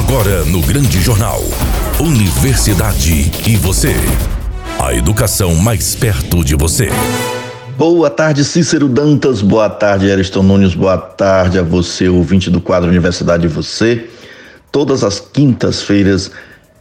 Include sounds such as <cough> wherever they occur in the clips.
Agora no Grande Jornal. Universidade e você. A educação mais perto de você. Boa tarde, Cícero Dantas. Boa tarde, Ariston Nunes. Boa tarde a você, ouvinte do quadro Universidade e você. Todas as quintas-feiras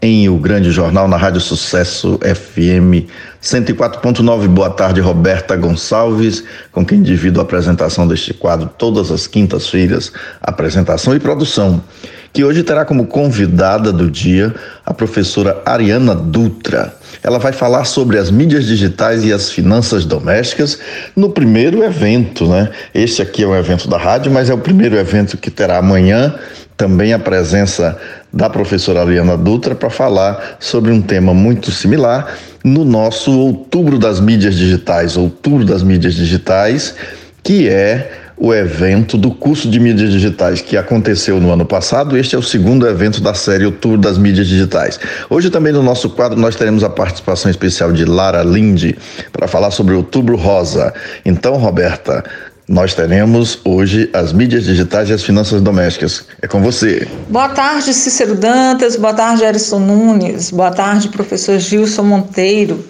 em O Grande Jornal, na Rádio Sucesso FM 104.9. Boa tarde, Roberta Gonçalves, com quem divido a apresentação deste quadro todas as quintas-feiras, apresentação e produção, que hoje terá como convidada do dia a professora Ariana Dutra. Ela vai falar sobre as mídias digitais e as finanças domésticas no primeiro evento, né? Este aqui é um evento da rádio, mas é o primeiro evento que terá amanhã também a presença da professora Ariana Dutra para falar sobre um tema muito similar no nosso Outubro das Mídias Digitais, Outubro das Mídias Digitais, que é o evento do curso de mídias digitais que aconteceu no ano passado. Este é o segundo evento da série Outubro das Mídias Digitais. Hoje também no nosso quadro nós teremos a participação especial de Lara Linde para falar sobre Outubro Rosa. Então, Roberta, nós teremos hoje as mídias digitais e as finanças domésticas. É com você. Boa tarde, Cícero Dantas. Boa tarde, Erison Nunes. Boa tarde, professor Gilson Monteiro,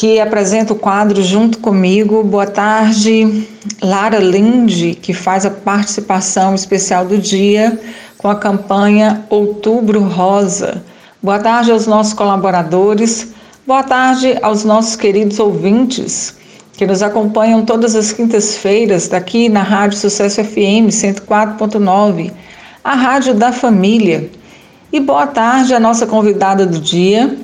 que apresenta o quadro junto comigo. Boa tarde, Lara Linde, que faz a participação especial do dia com a campanha Outubro Rosa. Boa tarde aos nossos colaboradores. Boa tarde aos nossos queridos ouvintes que nos acompanham todas as quintas-feiras daqui na Rádio Sucesso FM 104.9, a Rádio da Família. E boa tarde à nossa convidada do dia,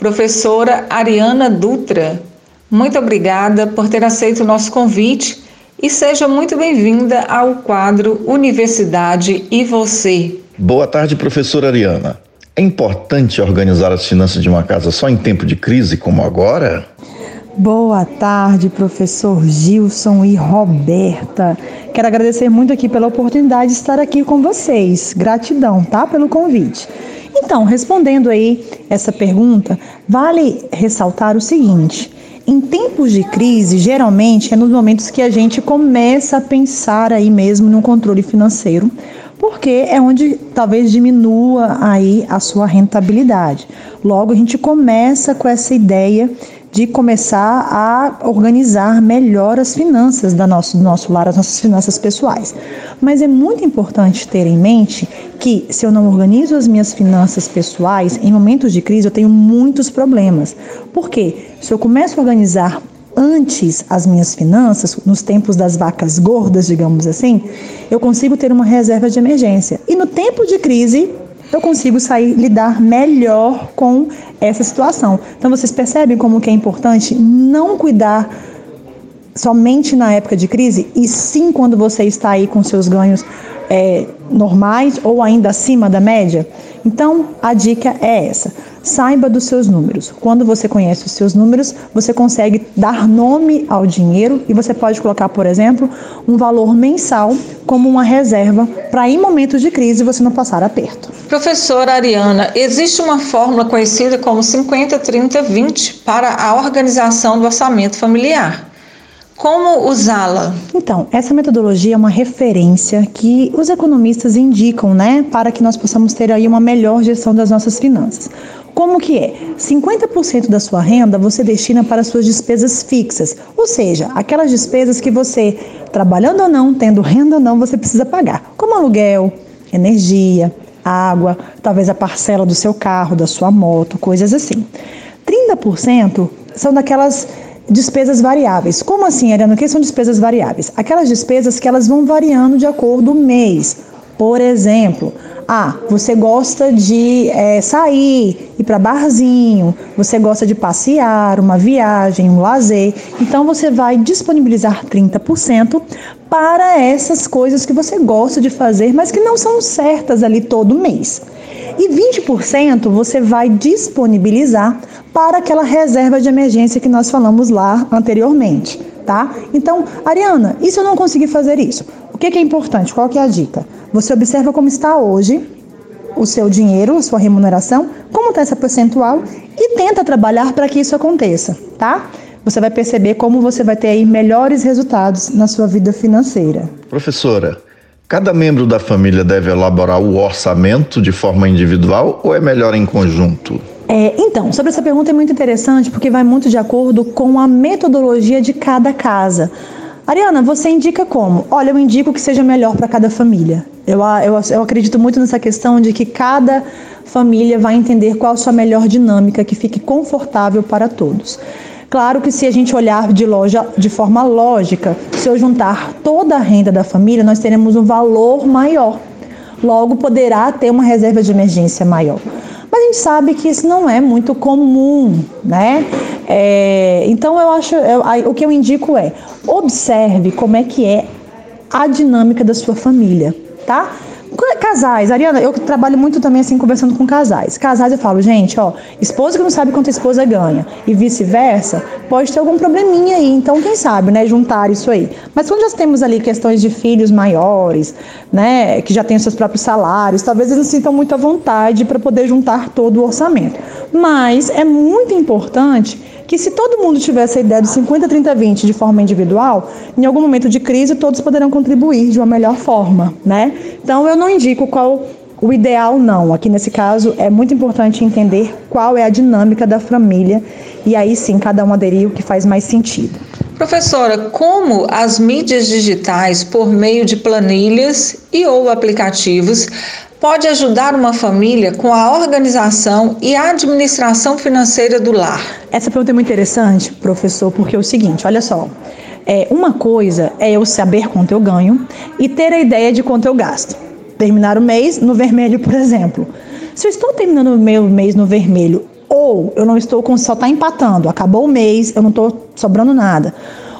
professora Ariana Dutra. Muito obrigada por ter aceito o nosso convite e seja muito bem-vinda ao quadro Universidade e Você. Boa tarde, professora Ariana. É importante organizar as finanças de uma casa só em tempo de crise como agora? Boa tarde, professor Gilson e Roberta. Quero agradecer muito aqui pela oportunidade de estar aqui com vocês. Gratidão, tá, pelo convite. Então, respondendo aí essa pergunta, vale ressaltar o seguinte: em tempos de crise, geralmente é nos momentos que a gente começa a pensar aí mesmo no controle financeiro, porque é onde talvez diminua aí a sua rentabilidade. Logo a gente começa com essa ideia de começar a organizar melhor as finanças da nosso, do nosso lar, as nossas finanças pessoais. Mas é muito importante ter em mente que se eu não organizo as minhas finanças pessoais, em momentos de crise eu tenho muitos problemas. Por quê? Se eu começo a organizar antes as minhas finanças, nos tempos das vacas gordas, digamos assim, eu consigo ter uma reserva de emergência. E no tempo de crise, eu consigo sair, lidar melhor com essa situação. Então vocês percebem como que é importante não cuidar somente na época de crise e sim quando você está aí com seus ganhos é, normais ou ainda acima da média? Então, a dica é essa. Saiba dos seus números. Quando você conhece os seus números, você consegue dar nome ao dinheiro e você pode colocar, por exemplo, um valor mensal como uma reserva para em momentos de crise você não passar aperto. Professora Ariana, existe uma fórmula conhecida como 50 30 20 para a organização do orçamento familiar. Como usá-la? Então, essa metodologia é uma referência que os economistas indicam, né, para que nós possamos ter aí uma melhor gestão das nossas finanças. Como que é? 50% da sua renda você destina para suas despesas fixas, ou seja, aquelas despesas que você, trabalhando ou não, tendo renda ou não, você precisa pagar, como aluguel, energia, água, talvez a parcela do seu carro, da sua moto, coisas assim. 30% são daquelas despesas variáveis. Como assim, Ariana? O que são despesas variáveis? Aquelas despesas que elas vão variando de acordo com o mês. Por exemplo, ah, você gosta de é, sair, ir para barzinho, você gosta de passear, uma viagem, um lazer. Então você vai disponibilizar 30% para essas coisas que você gosta de fazer, mas que não são certas ali todo mês. E 20% você vai disponibilizar para aquela reserva de emergência que nós falamos lá anteriormente, tá? Então, Ariana, e se eu não conseguir fazer isso? O que, que é importante? Qual que é a dica? Você observa como está hoje o seu dinheiro, a sua remuneração, como está essa percentual e tenta trabalhar para que isso aconteça, tá? Você vai perceber como você vai ter aí melhores resultados na sua vida financeira. Professora, Cada membro da família deve elaborar o orçamento de forma individual ou é melhor em conjunto? É, então, sobre essa pergunta é muito interessante porque vai muito de acordo com a metodologia de cada casa. Ariana, você indica como? Olha, eu indico que seja melhor para cada família. Eu, eu, eu acredito muito nessa questão de que cada família vai entender qual a sua melhor dinâmica que fique confortável para todos. Claro que se a gente olhar de loja de forma lógica, se eu juntar toda a renda da família, nós teremos um valor maior. Logo poderá ter uma reserva de emergência maior. Mas a gente sabe que isso não é muito comum, né? É, então eu acho, eu, o que eu indico é observe como é que é a dinâmica da sua família, tá? Casais, Ariana, eu trabalho muito também assim conversando com casais. Casais eu falo, gente, ó, esposa que não sabe quanto a esposa ganha e vice-versa, pode ter algum probleminha aí. Então, quem sabe, né, juntar isso aí. Mas quando já temos ali questões de filhos maiores, né, que já têm seus próprios salários, talvez eles não sintam muito à vontade para poder juntar todo o orçamento. Mas é muito importante que se todo mundo tivesse a ideia do 50, 30, 20 de forma individual, em algum momento de crise todos poderão contribuir de uma melhor forma, né? Então eu não indico qual o ideal não. Aqui nesse caso é muito importante entender qual é a dinâmica da família e aí sim cada um aderir o que faz mais sentido. Professora, como as mídias digitais, por meio de planilhas e ou aplicativos, pode ajudar uma família com a organização e a administração financeira do lar? Essa pergunta é muito interessante, professor, porque é o seguinte, olha só. É, uma coisa é eu saber quanto eu ganho e ter a ideia de quanto eu gasto. Terminar o mês no vermelho, por exemplo. Se eu estou terminando o meu mês no vermelho ou eu não estou com só está empatando, acabou o mês, eu não estou sobrando nada.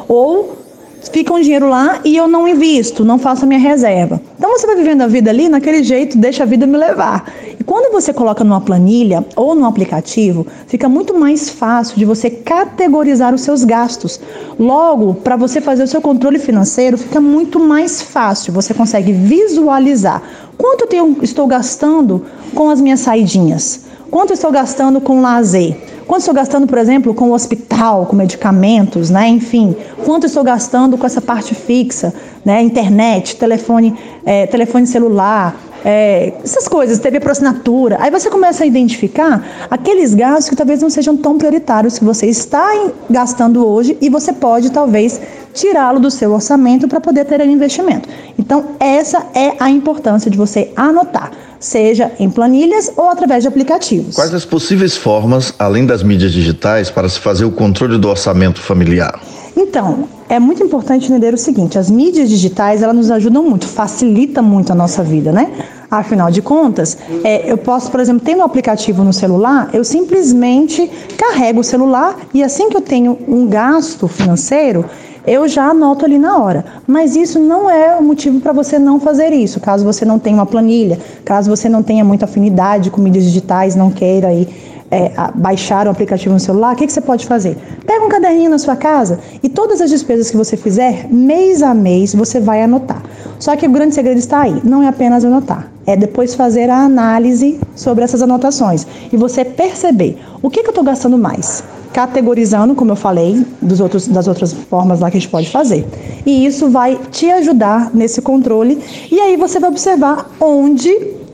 Ou fica um dinheiro lá e eu não invisto, não faço a minha reserva. Então você vai vivendo a vida ali naquele jeito, deixa a vida me levar. E quando você coloca numa planilha ou num aplicativo, fica muito mais fácil de você categorizar os seus gastos. Logo, para você fazer o seu controle financeiro, fica muito mais fácil. Você consegue visualizar quanto eu tenho, estou gastando com as minhas saidinhas, quanto estou gastando com lazer Quanto estou gastando, por exemplo, com o hospital, com medicamentos, né? Enfim, quanto estou gastando com essa parte fixa, né? Internet, telefone, é, telefone celular, é, essas coisas, TV por assinatura. Aí você começa a identificar aqueles gastos que talvez não sejam tão prioritários que você está gastando hoje e você pode talvez tirá-lo do seu orçamento para poder ter um investimento. Então, essa é a importância de você anotar seja em planilhas ou através de aplicativos. Quais as possíveis formas, além das mídias digitais, para se fazer o controle do orçamento familiar? Então, é muito importante entender o seguinte: as mídias digitais elas nos ajudam muito, facilita muito a nossa vida, né? Afinal de contas, é, eu posso, por exemplo, tendo um aplicativo no celular, eu simplesmente carrego o celular e assim que eu tenho um gasto financeiro, eu já anoto ali na hora. Mas isso não é o motivo para você não fazer isso. Caso você não tenha uma planilha, caso você não tenha muita afinidade com mídias digitais, não queira aí é, baixar o aplicativo no celular, o que, que você pode fazer? Pega um caderninho na sua casa e todas as despesas que você fizer, mês a mês, você vai anotar. Só que o grande segredo está aí, não é apenas anotar, é depois fazer a análise sobre essas anotações e você perceber o que, que eu estou gastando mais categorizando, como eu falei, dos outros, das outras formas lá que a gente pode fazer. E isso vai te ajudar nesse controle. E aí você vai observar onde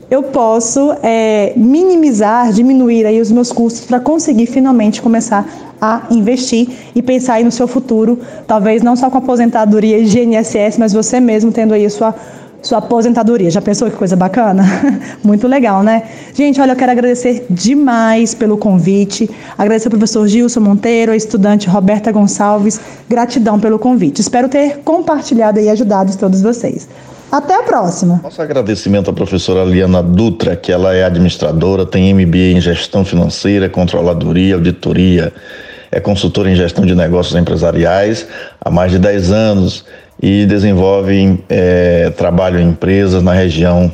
eu posso é, minimizar, diminuir aí os meus custos para conseguir finalmente começar a investir e pensar aí no seu futuro, talvez não só com aposentadoria e GNSS, mas você mesmo tendo aí a sua sua aposentadoria. Já pensou que coisa bacana? <laughs> Muito legal, né? Gente, olha, eu quero agradecer demais pelo convite. Agradecer ao professor Gilson Monteiro, a estudante Roberta Gonçalves. Gratidão pelo convite. Espero ter compartilhado e ajudado todos vocês. Até a próxima. Nosso agradecimento à professora Liana Dutra, que ela é administradora, tem MBA em gestão financeira, controladoria, auditoria, é consultora em gestão de negócios empresariais há mais de 10 anos e desenvolve é, trabalho em empresas na região,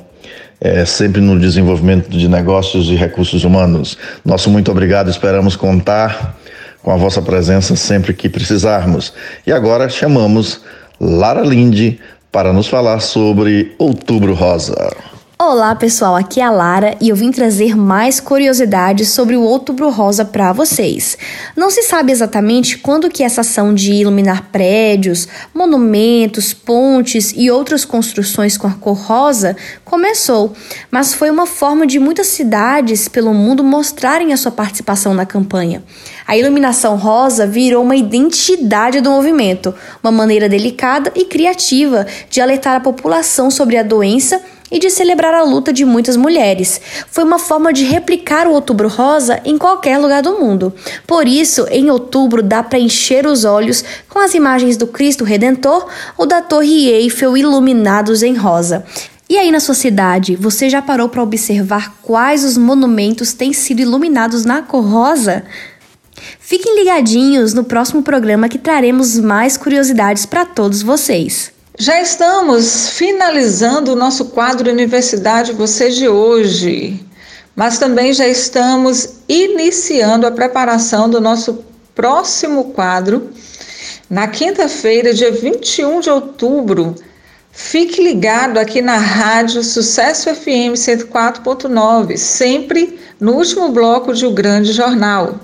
é, sempre no desenvolvimento de negócios e recursos humanos. Nosso muito obrigado, esperamos contar com a vossa presença sempre que precisarmos. E agora chamamos Lara Linde para nos falar sobre Outubro Rosa. Olá pessoal, aqui é a Lara e eu vim trazer mais curiosidades sobre o Outubro Rosa para vocês. Não se sabe exatamente quando que essa ação de iluminar prédios, monumentos, pontes e outras construções com a cor rosa começou, mas foi uma forma de muitas cidades pelo mundo mostrarem a sua participação na campanha. A iluminação rosa virou uma identidade do movimento, uma maneira delicada e criativa de alertar a população sobre a doença e de celebrar a luta de muitas mulheres. Foi uma forma de replicar o Outubro Rosa em qualquer lugar do mundo. Por isso, em outubro dá para encher os olhos com as imagens do Cristo Redentor ou da Torre Eiffel iluminados em rosa. E aí na sua cidade, você já parou para observar quais os monumentos têm sido iluminados na cor rosa? Fiquem ligadinhos no próximo programa que traremos mais curiosidades para todos vocês. Já estamos finalizando o nosso quadro Universidade Você de hoje, mas também já estamos iniciando a preparação do nosso próximo quadro na quinta-feira, dia 21 de outubro. Fique ligado aqui na Rádio Sucesso FM 104.9, sempre no último bloco de O Grande Jornal.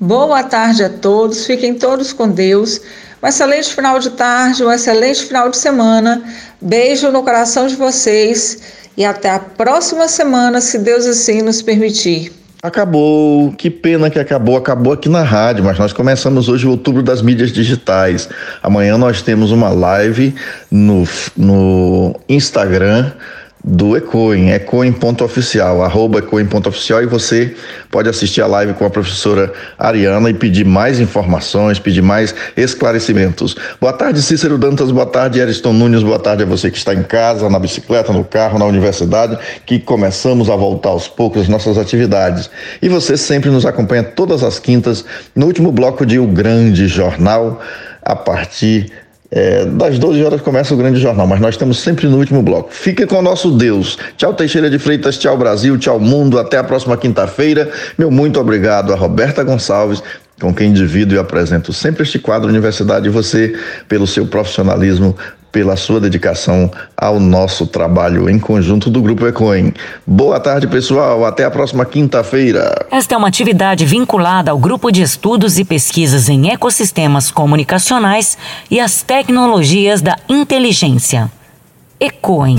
Boa tarde a todos, fiquem todos com Deus. Um excelente final de tarde, um excelente final de semana. Beijo no coração de vocês e até a próxima semana, se Deus assim nos permitir. Acabou, que pena que acabou, acabou aqui na rádio, mas nós começamos hoje o outubro das mídias digitais. Amanhã nós temos uma live no, no Instagram do Ecoin, ecoin.oficial, arroba ecoin.oficial e você pode assistir a live com a professora Ariana e pedir mais informações, pedir mais esclarecimentos. Boa tarde, Cícero Dantas, boa tarde, Ariston Nunes, boa tarde a você que está em casa, na bicicleta, no carro, na universidade, que começamos a voltar aos poucos às nossas atividades. E você sempre nos acompanha todas as quintas no último bloco de O Grande Jornal, a partir é, das 12 horas começa o grande jornal, mas nós estamos sempre no último bloco. Fique com o nosso Deus. Tchau, Teixeira de Freitas, tchau, Brasil, tchau, mundo. Até a próxima quinta-feira. Meu muito obrigado a Roberta Gonçalves, com quem divido e apresento sempre este quadro Universidade e você, pelo seu profissionalismo, pela sua dedicação ao nosso trabalho em conjunto do Grupo Ecoin. Boa tarde, pessoal. Até a próxima quinta-feira. Esta é uma atividade vinculada ao Grupo de Estudos e Pesquisas em Ecossistemas Comunicacionais e as Tecnologias da Inteligência. Ecoin.